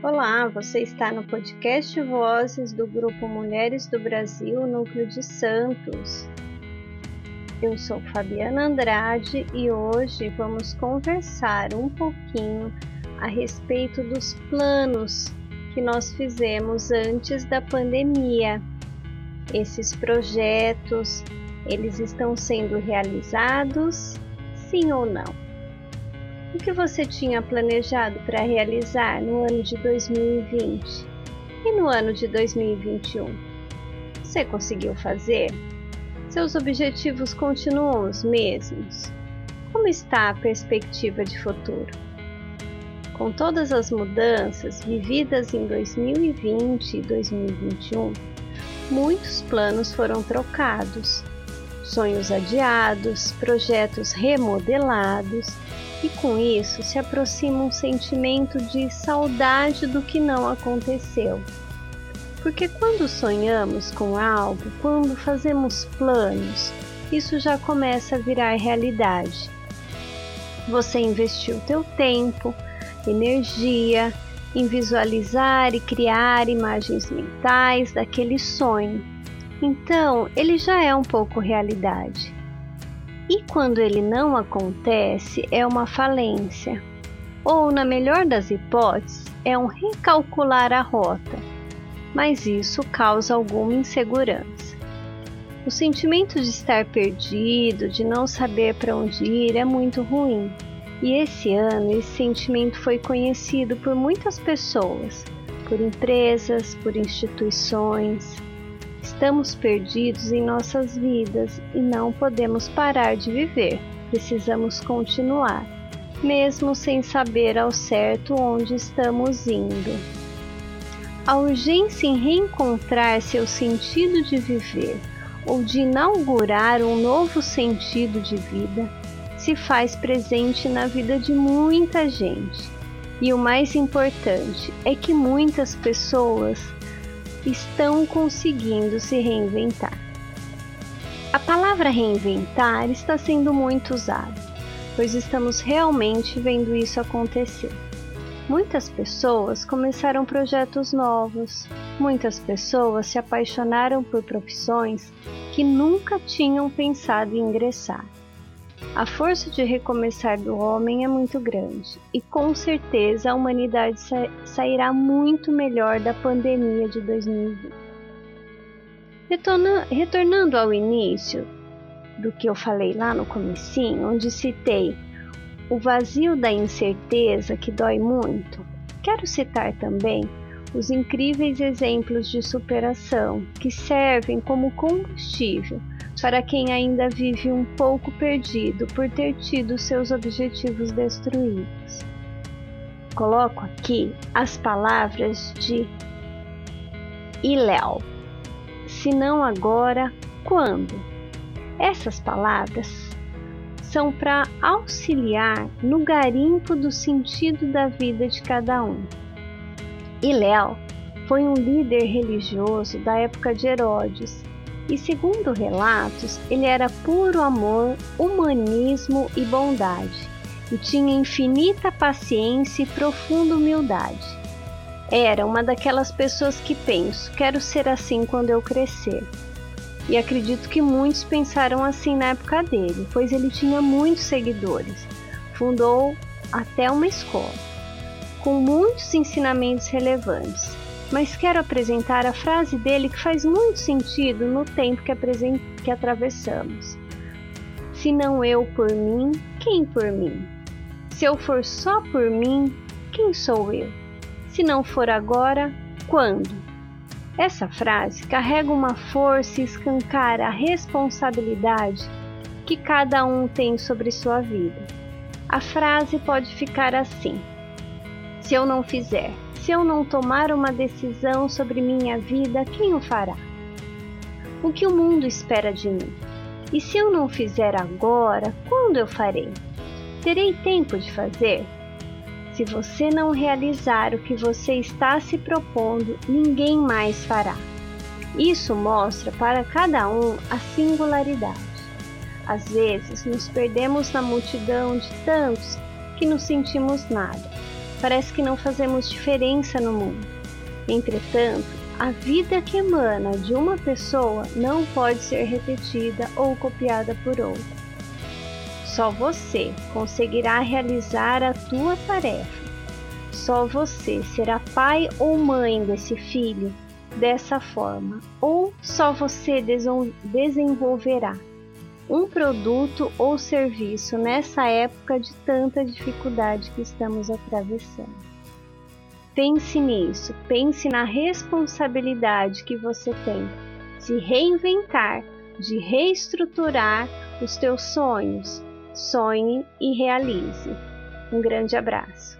Olá, você está no podcast Vozes do Grupo Mulheres do Brasil, Núcleo de Santos. Eu sou Fabiana Andrade e hoje vamos conversar um pouquinho a respeito dos planos que nós fizemos antes da pandemia. Esses projetos, eles estão sendo realizados? Sim ou não? O que você tinha planejado para realizar no ano de 2020 e no ano de 2021? Você conseguiu fazer? Seus objetivos continuam os mesmos? Como está a perspectiva de futuro? Com todas as mudanças vividas em 2020 e 2021, muitos planos foram trocados, sonhos adiados, projetos remodelados e com isso se aproxima um sentimento de saudade do que não aconteceu. Porque quando sonhamos com algo, quando fazemos planos, isso já começa a virar realidade. Você investiu teu tempo, energia em visualizar e criar imagens mentais daquele sonho. Então, ele já é um pouco realidade. E quando ele não acontece, é uma falência. Ou, na melhor das hipóteses, é um recalcular a rota, mas isso causa alguma insegurança. O sentimento de estar perdido, de não saber para onde ir, é muito ruim. E esse ano esse sentimento foi conhecido por muitas pessoas, por empresas, por instituições, Estamos perdidos em nossas vidas e não podemos parar de viver. Precisamos continuar, mesmo sem saber ao certo onde estamos indo. A urgência em reencontrar seu sentido de viver ou de inaugurar um novo sentido de vida se faz presente na vida de muita gente. E o mais importante é que muitas pessoas estão conseguindo se reinventar. A palavra reinventar está sendo muito usada, pois estamos realmente vendo isso acontecer. Muitas pessoas começaram projetos novos, muitas pessoas se apaixonaram por profissões que nunca tinham pensado em ingressar. A força de recomeçar do homem é muito grande e com certeza a humanidade sa sairá muito melhor da pandemia de 2020. Retorna retornando ao início do que eu falei lá no comecinho, onde citei o vazio da incerteza que dói muito, quero citar também os incríveis exemplos de superação que servem como combustível para quem ainda vive um pouco perdido por ter tido seus objetivos destruídos. Coloco aqui as palavras de Iléu. Se não agora, quando? Essas palavras são para auxiliar no garimpo do sentido da vida de cada um. Iléu foi um líder religioso da época de Herodes e, segundo relatos, ele era puro amor, humanismo e bondade, e tinha infinita paciência e profunda humildade. Era uma daquelas pessoas que penso, quero ser assim quando eu crescer. E acredito que muitos pensaram assim na época dele, pois ele tinha muitos seguidores. Fundou até uma escola, com muitos ensinamentos relevantes mas quero apresentar a frase dele que faz muito sentido no tempo que, que atravessamos. Se não eu por mim, quem por mim? Se eu for só por mim, quem sou eu? Se não for agora, quando? Essa frase carrega uma força e escancara a responsabilidade que cada um tem sobre sua vida. A frase pode ficar assim: Se eu não fizer, se eu não tomar uma decisão sobre minha vida, quem o fará? O que o mundo espera de mim? E se eu não fizer agora, quando eu farei? Terei tempo de fazer? Se você não realizar o que você está se propondo, ninguém mais fará. Isso mostra para cada um a singularidade. Às vezes nos perdemos na multidão de tantos que nos sentimos nada parece que não fazemos diferença no mundo. Entretanto, a vida que emana de uma pessoa não pode ser repetida ou copiada por outra. Só você conseguirá realizar a tua tarefa. Só você será pai ou mãe desse filho dessa forma, ou só você desenvolverá um produto ou serviço nessa época de tanta dificuldade que estamos atravessando. Pense nisso, pense na responsabilidade que você tem de reinventar, de reestruturar os teus sonhos. Sonhe e realize. Um grande abraço.